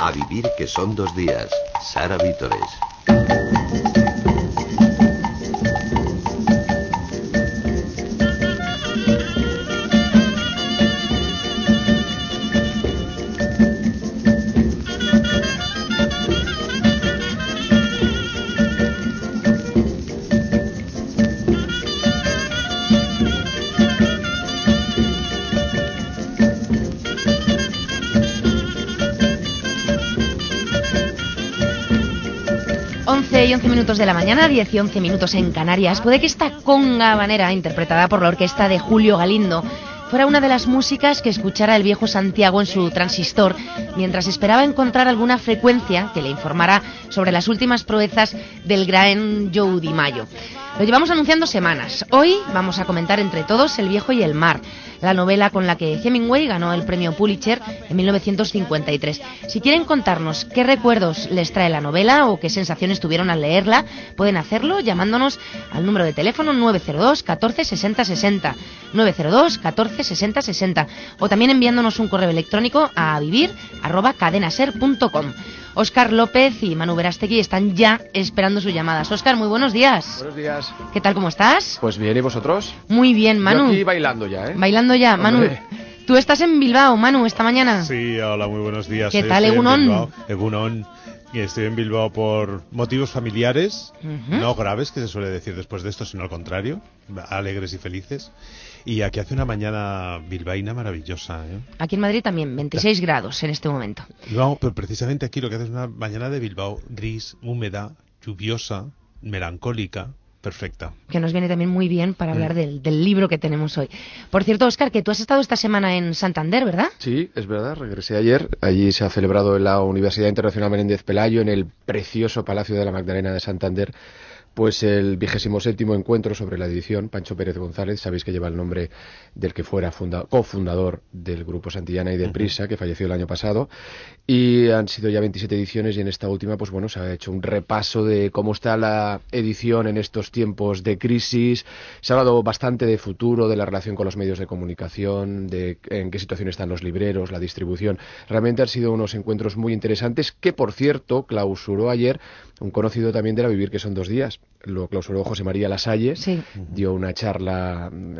A vivir que son dos días. Sara Vítores. De la mañana, 10 y 11 minutos en Canarias. Puede que esta conga manera, interpretada por la orquesta de Julio Galindo, fuera una de las músicas que escuchara el viejo Santiago en su transistor mientras esperaba encontrar alguna frecuencia que le informara sobre las últimas proezas del gran Joe Di Mayo. Lo llevamos anunciando semanas. Hoy vamos a comentar entre todos El viejo y el mar la novela con la que Hemingway ganó el premio Pulitzer en 1953. Si quieren contarnos qué recuerdos les trae la novela o qué sensaciones tuvieron al leerla, pueden hacerlo llamándonos al número de teléfono 902 14 60 60 902 14 60 60 o también enviándonos un correo electrónico a vivir Óscar López y Manu Verastegui están ya esperando sus llamadas. Óscar, muy buenos días. Buenos días. ¿Qué tal, cómo estás? Pues bien, ¿y vosotros? Muy bien, Manu. Yo aquí bailando ya, ¿eh? Bailando ya, Manu. Tú estás en Bilbao, Manu, esta mañana. Sí, hola, muy buenos días. ¿Qué tal, Egunon? Egunon. Estoy en Bilbao por motivos familiares, no graves, que se suele decir después de esto, sino al contrario, alegres y felices. Y aquí hace una mañana bilbaína maravillosa. ¿eh? Aquí en Madrid también, 26 grados en este momento. No, pero precisamente aquí lo que hace es una mañana de Bilbao gris, húmeda, lluviosa, melancólica, perfecta. Que nos viene también muy bien para hablar mm. del, libro que tenemos hoy. Por cierto, Oscar, que tú has estado esta semana en Santander, ¿verdad? Sí, es verdad, regresé ayer. Allí se ha celebrado en la Universidad Internacional Menéndez Pelayo, en el precioso Palacio de la Magdalena de Santander, pues el vigésimo séptimo encuentro sobre la edición, Pancho Pérez González, sabéis que lleva el nombre del que fuera cofundador del Grupo Santillana y de Prisa, que falleció el año pasado, y han sido ya 27 ediciones y en esta última, pues bueno, se ha hecho un repaso de cómo está la edición en estos tiempos de crisis, se ha hablado bastante de futuro, de la relación con los medios de comunicación, de en qué situación están los libreros, la distribución. Realmente han sido unos encuentros muy interesantes que, por cierto, clausuró ayer un conocido también de la Vivir, que son dos días, lo clausuró José María Lasalle, dio una charla mm,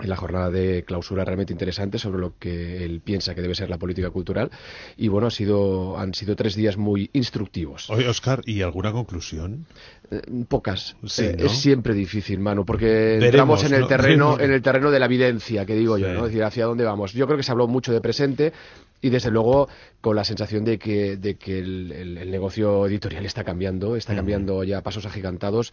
en la jornada de clausura realmente interesante sobre lo que él piensa que debe ser la política cultural y bueno ha sido han sido tres días muy instructivos. Oye Oscar y alguna conclusión? Eh, pocas. Eh, es siempre difícil, mano, porque entramos en el terreno en el terreno de la evidencia, que digo yo, ¿no? Es decir, hacia dónde vamos. Yo creo que se habló mucho de presente, y desde luego con la sensación de que, de que el, negocio editorial está cambiando, está cambiando ya a pasos agigantados.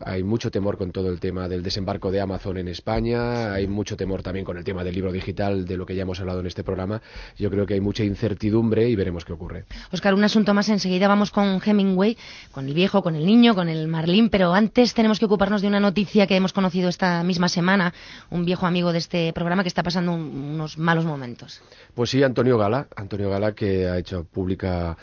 Hay mucho temor con todo el tema del desembarco de Amazon en España, hay mucho temor también con el tema del libro digital, de lo que ya hemos hablado en este programa. Yo creo que hay mucha incertidumbre y veremos qué ocurre. Oscar, un asunto más enseguida vamos con Hemingway, con el viejo, con el niño, con el Marlín, pero antes tenemos que ocuparnos de una noticia que hemos conocido esta misma semana, un viejo amigo de este programa que está pasando unos malos momentos. Pues sí, Antonio Antonio Gala, que ha hecho pública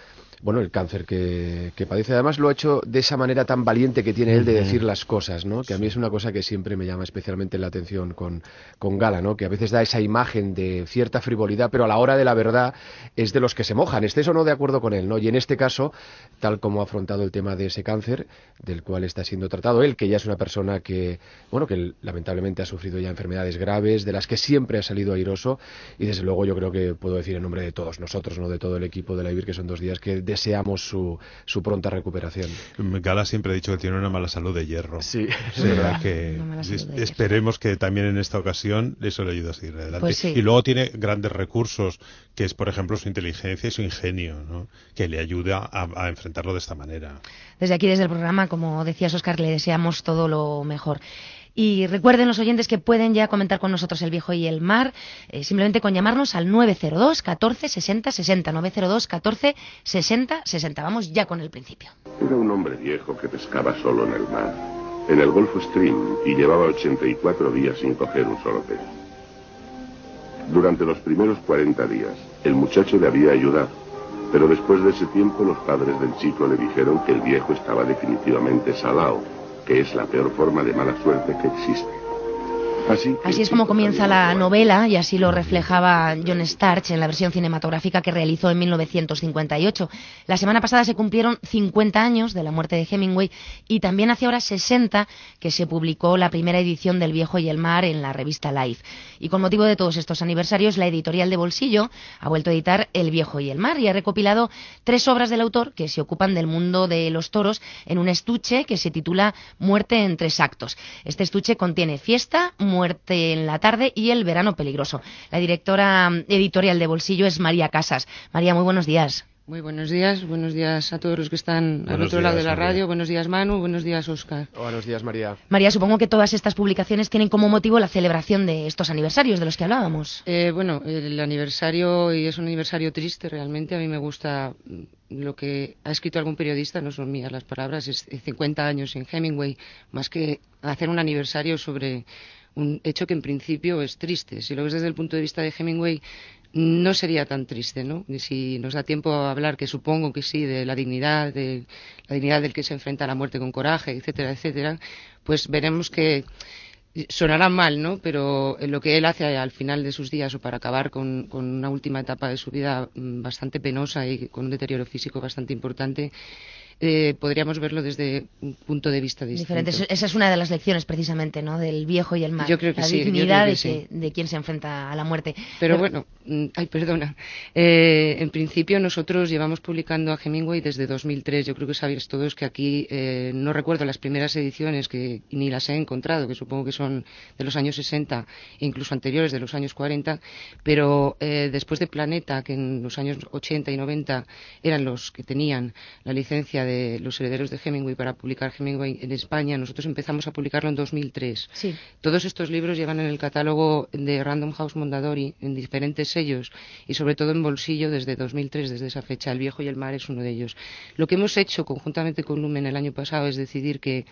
bueno, el cáncer que, padece. Además lo ha hecho de esa manera tan valiente que tiene él de decir las cosas, ¿no? Que a mí es una cosa que siempre me llama especialmente la atención con, con Gala, ¿no? Que a veces da esa imagen de cierta frivolidad, pero a la hora de la verdad es de los que se mojan, estés o no de acuerdo con él, ¿no? Y en este caso, tal como ha afrontado el tema de ese cáncer, del cual está siendo tratado él, que ya es una persona que, bueno, que lamentablemente ha sufrido ya enfermedades graves, de las que siempre ha salido airoso, y desde luego yo creo que puedo decir en nombre de todos nosotros, ¿no? De todo el equipo de la IBIR, que son dos días, que deseamos su, su pronta recuperación. Gala siempre ha dicho que tiene una mala salud de hierro. Sí, es verdad que esperemos que también en esta ocasión eso le ayude a seguir adelante. Pues y luego tiene grandes recursos, que es por ejemplo su inteligencia y su ingenio, ¿no? que le ayuda a, enfrentarlo de esta manera. Desde aquí, desde el programa, como decías Oscar, le deseamos todo lo mejor. Y recuerden los oyentes que pueden ya comentar con nosotros el viejo y el mar, eh, simplemente con llamarnos al 902 14 60 60. 902 14 60 60. Vamos ya con el principio. Era un hombre viejo que pescaba solo en el mar, en el Golfo Stream, y llevaba 84 días sin coger un solo pez. Durante los primeros 40 días, el muchacho le había ayudado, pero después de ese tiempo los padres del chico le dijeron que el viejo estaba definitivamente salado que es la peor forma de mala suerte que existe. Así, es como comienza la novela y así lo reflejaba John Starch en la versión cinematográfica que realizó en 1958. La semana pasada se cumplieron 50 años de la muerte de Hemingway y también hace ahora 60 que se publicó la primera edición del Viejo y el Mar en la revista Life. Y con motivo de todos estos aniversarios, la editorial de Bolsillo ha vuelto a editar El Viejo y el Mar y ha recopilado tres obras del autor que se ocupan del mundo de los toros en un estuche que se titula Muerte en tres actos. Este estuche contiene fiesta, Muerte en la tarde y El verano peligroso. La directora editorial de Bolsillo es María Casas. María, muy buenos días. Muy buenos días, buenos días a todos los que están al otro lado de la radio. Buenos días, Manu. Buenos días, Oscar. Buenos días, María. María, supongo que todas estas publicaciones tienen como motivo la celebración de estos aniversarios de los que hablábamos. Eh, bueno, el aniversario, y es un aniversario triste realmente, a mí me gusta lo que ha escrito algún periodista, no son mías las palabras, es 50 años en Hemingway, más que hacer un aniversario sobre un hecho que en principio es triste. Si lo ves desde el punto de vista de Hemingway, no sería tan triste, ¿no? Si nos da tiempo a hablar, que supongo que sí, de la dignidad, de la dignidad del que se enfrenta a la muerte con coraje, etcétera, etcétera, pues veremos que sonará mal, ¿no? Pero lo que él hace al final de sus días o para acabar con, con una última etapa de su vida mm, bastante penosa y con un deterioro físico bastante importante, eh, podríamos verlo desde un punto de vista distinto. Esa es una de las lecciones precisamente, ¿no? Del viejo y el mal. Yo creo que la dignidad de, quien se enfrenta a la muerte. Pero, bueno, mm, ay, perdona. Eh, en principio nosotros llevamos publicando a Hemingway desde 2003. Yo creo que sabéis todos que aquí eh, no recuerdo las primeras ediciones que ni las he encontrado, que supongo que son de los años 60 e incluso anteriores de los años 40, pero después de Planeta, que en los años 80 y 90 eran los que tenían la licencia de los herederos de Hemingway para publicar Hemingway en España, nosotros empezamos a publicarlo en 2003. Sí. Todos estos libros llevan en el catálogo de Random House Mondadori en diferentes sellos y sobre todo en bolsillo desde 2003, desde esa fecha. El viejo y el mar es uno de ellos. Lo que hemos hecho conjuntamente con Lumen el año pasado es decidir que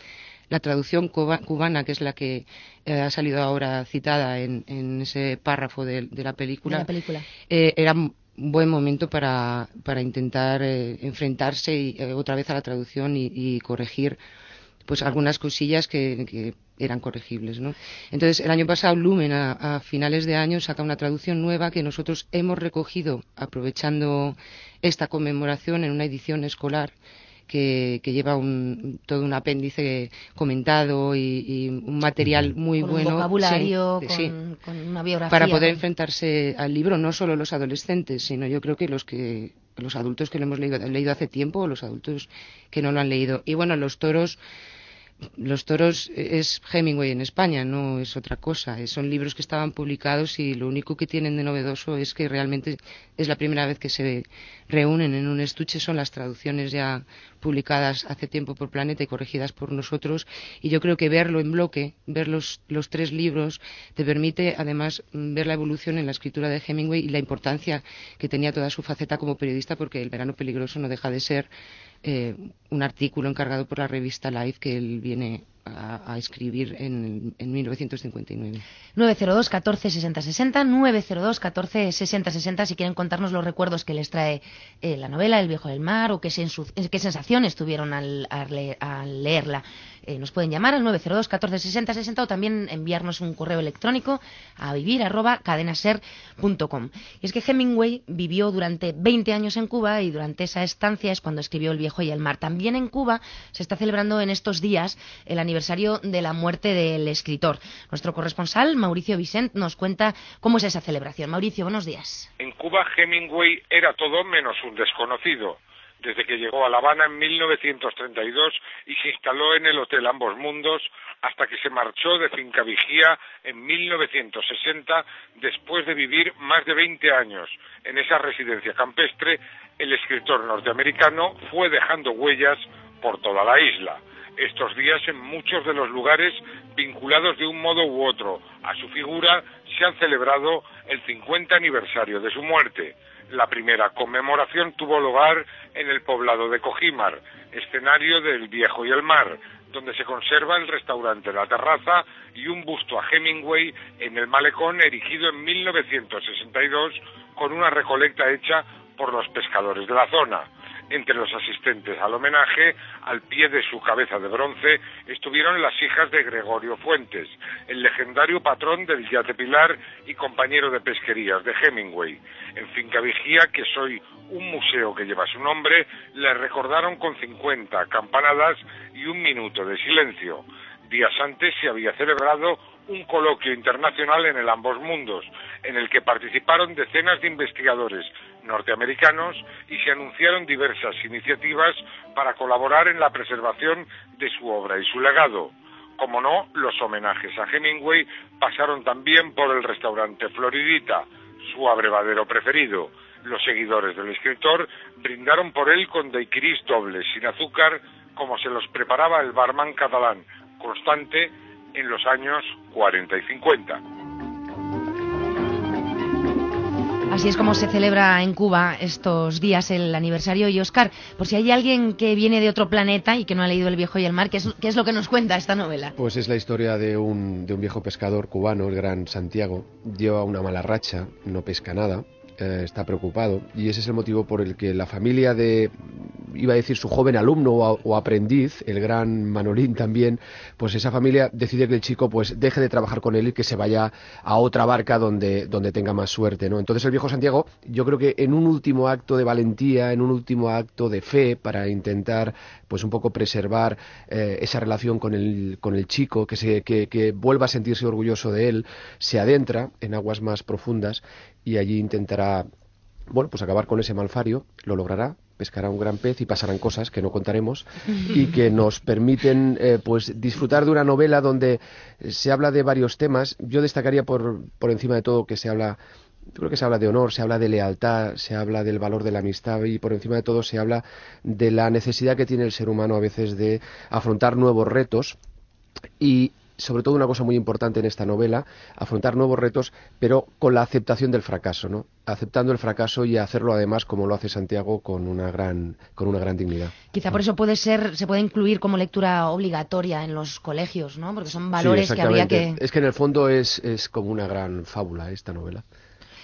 la traducción cubana, que es la que eh, ha salido ahora citada en, ese párrafo de, la película, eh, era buen momento para, para intentar eh, enfrentarse eh, otra vez a la traducción y, corregir pues algunas cosillas que, eran corregibles. ¿no? Entonces, el año pasado Lumen, a, finales de año, saca una traducción nueva que nosotros hemos recogido aprovechando esta conmemoración en una edición escolar que, lleva un, todo un apéndice comentado y, un material muy bueno. Un vocabulario, con, una biografía. Para poder enfrentarse al libro, no solo los adolescentes, sino yo creo que los que los adultos que lo hemos leído, leído hace tiempo o los adultos que no lo han leído. Y bueno, los toros los toros es Hemingway en España, no es otra cosa. Son libros que estaban publicados y lo único que tienen de novedoso es que realmente es la primera vez que se reúnen en un estuche. Son las traducciones ya publicadas hace tiempo por Planeta y corregidas por nosotros. Y yo creo que verlo en bloque, ver los, tres libros, te permite además ver la evolución en la escritura de Hemingway y la importancia que tenía toda su faceta como periodista, porque El verano peligroso no deja de ser eh, un artículo encargado por la revista Life que él viene a, escribir en, en 1959. 902 14 60 60, 902 14 60 60, si quieren contarnos los recuerdos que les trae eh, la novela El viejo del mar o qué, sensaciones tuvieron al, al leerla. Eh, nos pueden llamar al 902 14 60 60 o también enviarnos un correo electrónico a vivir arroba cadenaser.com. Y es que Hemingway vivió durante 20 años en Cuba y durante esa estancia es cuando escribió El viejo y el mar. También en Cuba se está celebrando en estos días el aniversario de la muerte del escritor. Nuestro corresponsal, Mauricio Vicent, nos cuenta cómo es esa celebración. Mauricio, buenos días. En Cuba Hemingway era todo menos un desconocido desde que llegó a La Habana en 1932 y se instaló en el Hotel Ambos Mundos hasta que se marchó de Finca Vigía en 1960 después de vivir más de 20 años en esa residencia campestre, el escritor norteamericano fue dejando huellas por toda la isla. Estos días en muchos de los lugares vinculados de un modo u otro a su figura se han celebrado el 50 aniversario de su muerte. La primera conmemoración tuvo lugar en el poblado de Cojimar, escenario del Viejo y el Mar, donde se conserva el restaurante La Terraza y un busto a Hemingway en el malecón erigido en 1962 con una recolecta hecha por los pescadores de la zona. Entre los asistentes al homenaje, al pie de su cabeza de bronce, estuvieron las hijas de Gregorio Fuentes, el legendario patrón del Yate Pilar y compañero de pesquerías de Hemingway. En Finca Vigía, que soy un museo que lleva su nombre, le recordaron con 50 campanadas y un minuto de silencio. Días antes se había celebrado un coloquio internacional en el Ambos Mundos, en el que participaron decenas de investigadores norteamericanos y se anunciaron diversas iniciativas para colaborar en la preservación de su obra y su legado. Como no, los homenajes a Hemingway pasaron también por el restaurante Floridita, su abrevadero preferido. Los seguidores del escritor brindaron por él con daiquiris dobles sin azúcar, como se los preparaba el barman catalán, constante en los años 40 y 50. Así es como se celebra en Cuba estos días el aniversario. Y Oscar, por si hay alguien que viene de otro planeta y que no ha leído El viejo y el mar, ¿qué es, lo que nos cuenta esta novela? Pues es la historia de un, de un viejo pescador cubano, el gran Santiago. Lleva una mala racha, no pesca nada, eh, está preocupado y ese es el motivo por el que la familia de iba a decir su joven alumno o, aprendiz, el gran Manolín también, pues esa familia decide que el chico pues deje de trabajar con él y que se vaya a otra barca donde, donde tenga más suerte, ¿no? Entonces el viejo Santiago, yo creo que en un último acto de valentía, en un último acto de fe para intentar pues un poco preservar eh, esa relación con el, con el chico, que, se, que, que vuelva a sentirse orgulloso de él, se adentra en aguas más profundas y allí intentará bueno, pues acabar con ese malfario, lo logrará, pescará un gran pez y pasarán cosas que no contaremos y que nos permiten eh, pues disfrutar de una novela donde se habla de varios temas. Yo destacaría por, por encima de todo que se habla yo creo que se habla de honor, se habla de lealtad, se habla del valor de la amistad y por encima de todo se habla de la necesidad que tiene el ser humano a veces de afrontar nuevos retos y sobre todo una cosa muy importante en esta novela, afrontar nuevos retos, pero con la aceptación del fracaso, ¿no? Aceptando el fracaso y hacerlo además como lo hace Santiago con una gran con una gran dignidad. Quizá por eso puede ser se puede incluir como lectura obligatoria en los colegios, ¿no? Porque son valores que habría que Es que en el fondo es es como una gran fábula esta novela.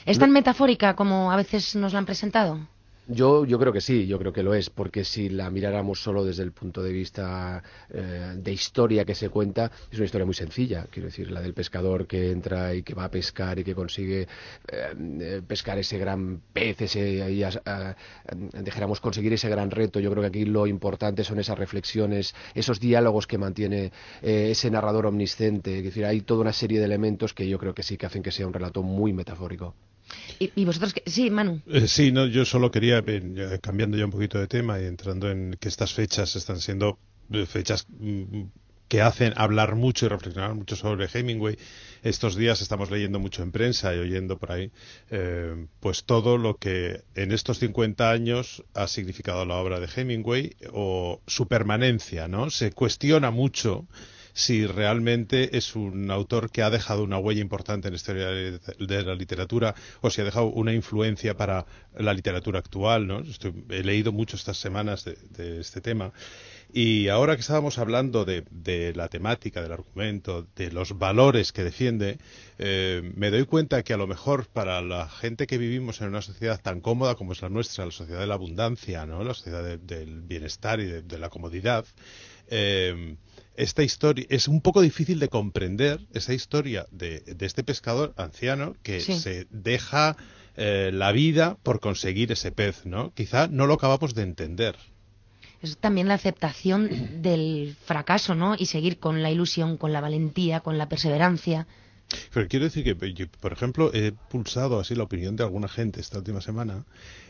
¿Es tan metafórica como a veces nos la han presentado? Yo, yo creo que sí, yo creo que lo es, porque si la miráramos solo desde el punto de vista eh, de historia que se cuenta, es una historia muy sencilla. Quiero decir, la del pescador que entra y que va a pescar y que consigue eh, pescar ese gran pez, ese, y, dejáramos conseguir ese gran reto. Yo creo que aquí lo importante son esas reflexiones, esos diálogos que mantiene eh, ese narrador omnisciente. Es decir, hay toda una serie de elementos que yo creo que sí que hacen que sea un relato muy metafórico. ¿Y, vosotros qué? Sí, Manu. Eh, sí, no, yo solo quería, eh, cambiando ya un poquito de tema y entrando en que estas fechas están siendo eh, fechas mm, que hacen hablar mucho y reflexionar mucho sobre Hemingway. Estos días estamos leyendo mucho en prensa y oyendo por ahí, pues todo lo que en estos 50 años ha significado la obra de Hemingway o su permanencia, ¿no? Se cuestiona mucho si realmente es un autor que ha dejado una huella importante en la historia de la literatura o si ha dejado una influencia para la literatura actual. ¿no? he leído mucho estas semanas de, este tema. Y ahora que estábamos hablando de, la temática, del argumento, de los valores que defiende, eh, me doy cuenta que a lo mejor para la gente que vivimos en una sociedad tan cómoda como es la nuestra, la sociedad de la abundancia, ¿no? la sociedad del bienestar y de, la comodidad, eh, esta historia es un poco difícil de comprender esa historia de, este pescador anciano que se deja eh, la vida por conseguir ese pez, ¿no? Quizá no lo acabamos de entender. Es también la aceptación del fracaso, ¿no? Y seguir con la ilusión, con la valentía, con la perseverancia. Pero quiero decir que, por ejemplo, he pulsado así la opinión de alguna gente esta última semana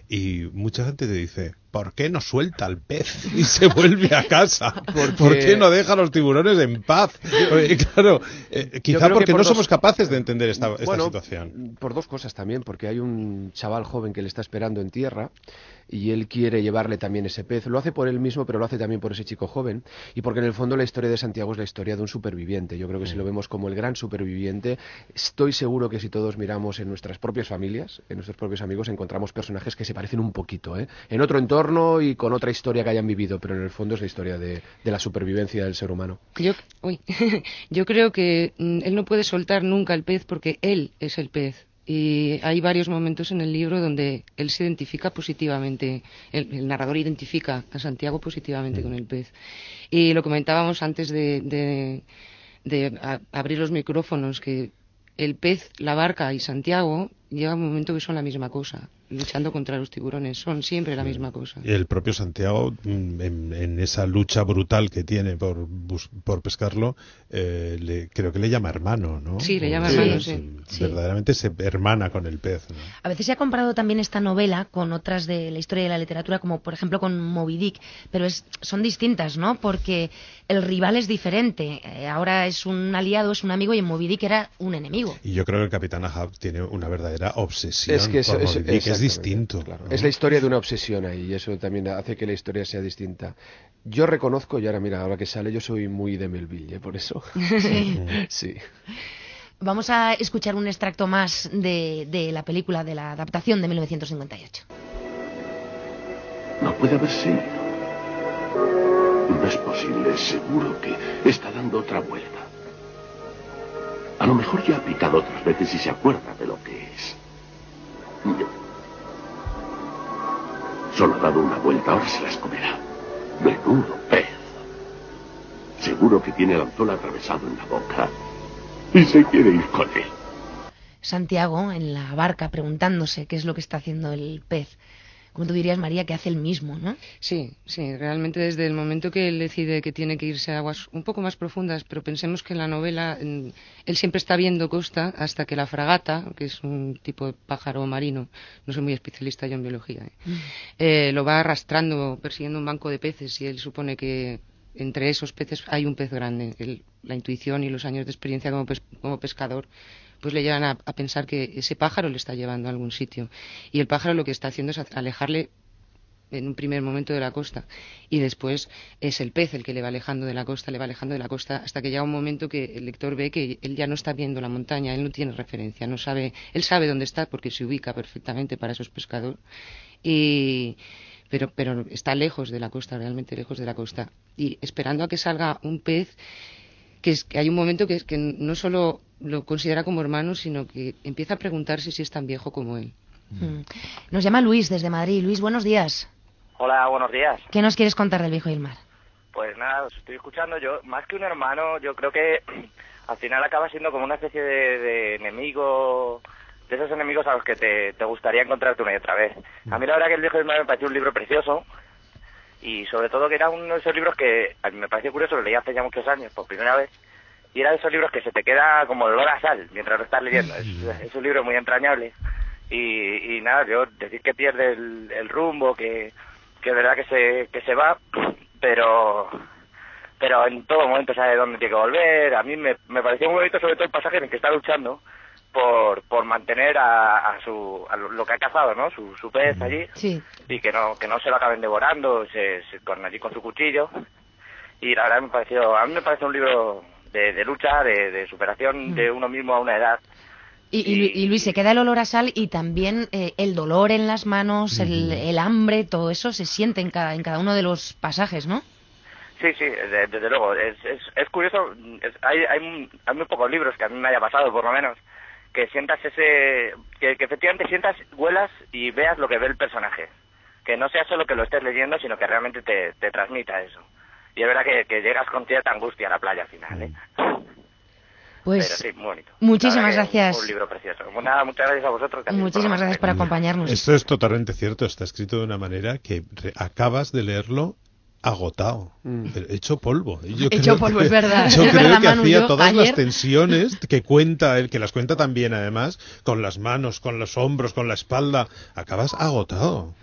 y mucha gente te dice, ¿por qué no suelta al pez y se vuelve a casa? ¿Por qué no deja a los tiburones en paz? claro, eh, quizá porque no somos capaces de entender esta, esta situación. Por dos cosas también, porque hay un chaval joven que le está esperando en tierra y él quiere llevarle también ese pez. Lo hace por él mismo, pero lo hace también por ese chico joven y porque en el fondo la historia de Santiago es la historia de un superviviente. Yo creo que si lo mm. vemos como el gran superviviente, estoy seguro que si todos miramos en nuestras propias familias, en nuestros propios amigos, encontramos personajes que se parecen un poquito, ¿eh? en otro entorno y con otra historia que hayan vivido, pero en el fondo es la historia de, la supervivencia del ser humano. Yo, yo creo que mm, él no puede soltar nunca el pez porque él es el pez Y hay varios momentos en el libro donde él se identifica positivamente, el, narrador identifica a Santiago positivamente con el pez. Y lo comentábamos antes de, abrir los micrófonos, que el pez, la barca y Santiago llega un momento que son la misma cosa luchando contra los tiburones. Son siempre la misma cosa. Y el propio Santiago, mm, en, esa lucha brutal que tiene por, por pescarlo, eh, le, creo que le llama hermano, ¿no? Sí, le llama hermano, sí. Verdaderamente se hermana con el pez. A veces se ha comparado también esta novela con otras de la historia de la literatura, como por ejemplo con Moby Dick, pero es, son distintas, ¿no? Porque el rival es diferente. Eh, ahora es un aliado, es un amigo, y en Moby Dick era un enemigo. Y yo creo que el Capitán Ahab tiene una verdadera obsesión es que por Moby Dick, es distinto. Es la historia de una obsesión ahí y eso también hace que la historia sea distinta. Yo reconozco, y ahora mira, ahora que sale, yo soy muy de Melville, ¿eh? por eso. Sí. Vamos a escuchar un extracto más de, de la película, de la adaptación de 1958. No puede haber sido. No es posible, seguro que está dando otra vuelta. A lo mejor ya ha picado otras veces y se acuerda de lo que es. Solo ha dado una vuelta, ahora se las comerá. Menudo pez. Seguro que tiene el anzuelo atravesado en la boca y se quiere ir con él. Santiago, en la barca, preguntándose qué es lo que está haciendo el pez como tú dirías, María, que hace el mismo, ¿no? Sí, sí, realmente desde el momento que él decide que tiene que irse a aguas un poco más profundas, pero pensemos que en la novela él siempre está viendo costa hasta que la fragata, que es un tipo de pájaro marino, no soy muy especialista yo en biología, ¿eh? Mm. Eh, lo va arrastrando, persiguiendo un banco de peces y él supone que entre esos peces hay un pez grande. la intuición y los años de experiencia como pescador pues le llevan a, pensar que ese pájaro le está llevando a algún sitio. Y el pájaro lo que está haciendo es alejarle en un primer momento de la costa. Y después es el pez el que le va alejando de la costa, le va alejando de la costa hasta que llega un momento que el lector ve que él ya no está viendo la montaña, él no tiene referencia, no sabe, él sabe dónde está porque se ubica perfectamente para esos pescadores. Y pero pero está lejos de la costa, realmente lejos de la costa. Y esperando a que salga un pez que, es, que hay un momento que, es, que no solo lo considera como hermano, sino que empieza a preguntarse si es tan viejo como él. Mm. Nos llama Luis desde Madrid. Luis, buenos días. Hola, buenos días. ¿Qué nos quieres contar del viejo y el mar? Pues nada, os estoy escuchando. Yo, más que un hermano, yo creo que al final acaba siendo como una especie de, enemigo, de esos enemigos a los que te, gustaría encontrarte una y otra vez. A mí la verdad que el viejo y el mar me pareció un libro precioso y sobre todo que era uno de esos libros que a mí me pareció curioso, lo leí hace ya muchos años por primera vez y era de esos libros que se te queda como olor a sal mientras lo estás leyendo. Es, un libro muy entrañable. Y, nada, yo decir que pierde el, rumbo, que, que es verdad que se, que se va, pero pero en todo momento sabe dónde tiene que volver. A mí me, me pareció muy bonito sobre todo el pasaje en el que está luchando por, por mantener a, su a lo que ha cazado, ¿no? Su, su pez allí y que no que no se lo acaben devorando, se, con allí con su cuchillo. Y la verdad me pareció, a mí me parece un libro de, lucha, de, superación de uno mismo a una edad. Y, Luis, se queda el olor a sal y también eh, el dolor en las manos, el, hambre, todo eso se siente en cada, en cada uno de los pasajes, ¿no? Sí, sí, desde luego. Es, es, curioso, hay, hay, hay, muy pocos libros que a mí me haya pasado, por lo menos, que sientas ese. Que, que, efectivamente sientas, huelas y veas lo que ve el personaje. Que no sea solo que lo estés leyendo, sino que realmente te, te transmita eso y es verdad que, llegas con cierta angustia a la playa al final, ¿eh? Pues muchísimas gracias. Un libro precioso. Pues nada, muchas gracias a vosotros. Muchísimas gracias por acompañarnos. Esto es totalmente cierto. Está escrito de una manera que acabas de leerlo agotado, mm. hecho polvo. hecho polvo, es verdad. Yo creo que hacía todas las tensiones que cuenta él, que las cuenta también además, con las manos, con los hombros, con la espalda. Acabas agotado.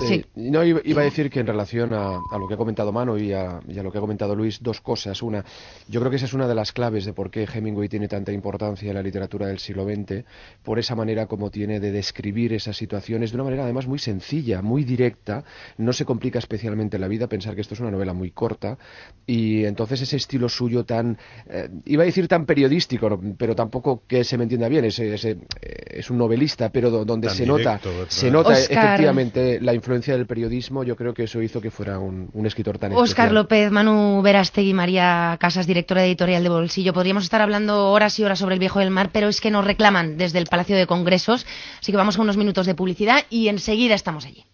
Eh, no, iba, a decir que en relación a, lo que ha comentado Mano y a, lo que ha comentado Luis, dos cosas. Una, yo creo que esa es una de las claves de por qué Hemingway tiene tanta importancia en la literatura del siglo XX, por esa manera como tiene de describir esas situaciones de una manera además muy sencilla, muy directa. No se complica especialmente la vida pensar que esto es una novela muy corta y entonces ese estilo suyo tan, eh, iba a decir tan periodístico, pero tampoco que se me entienda bien, es, es, un novelista, pero donde se nota, se nota efectivamente aparte la influencia del periodismo, yo creo que eso hizo que fuera un, escritor tan Óscar López, Manu Verastegui, María Casas, directora editorial de Bolsillo. Podríamos estar hablando horas y horas sobre el viejo del mar, pero es que nos reclaman desde el Palacio de Congresos, así que vamos a unos minutos de publicidad y enseguida estamos allí.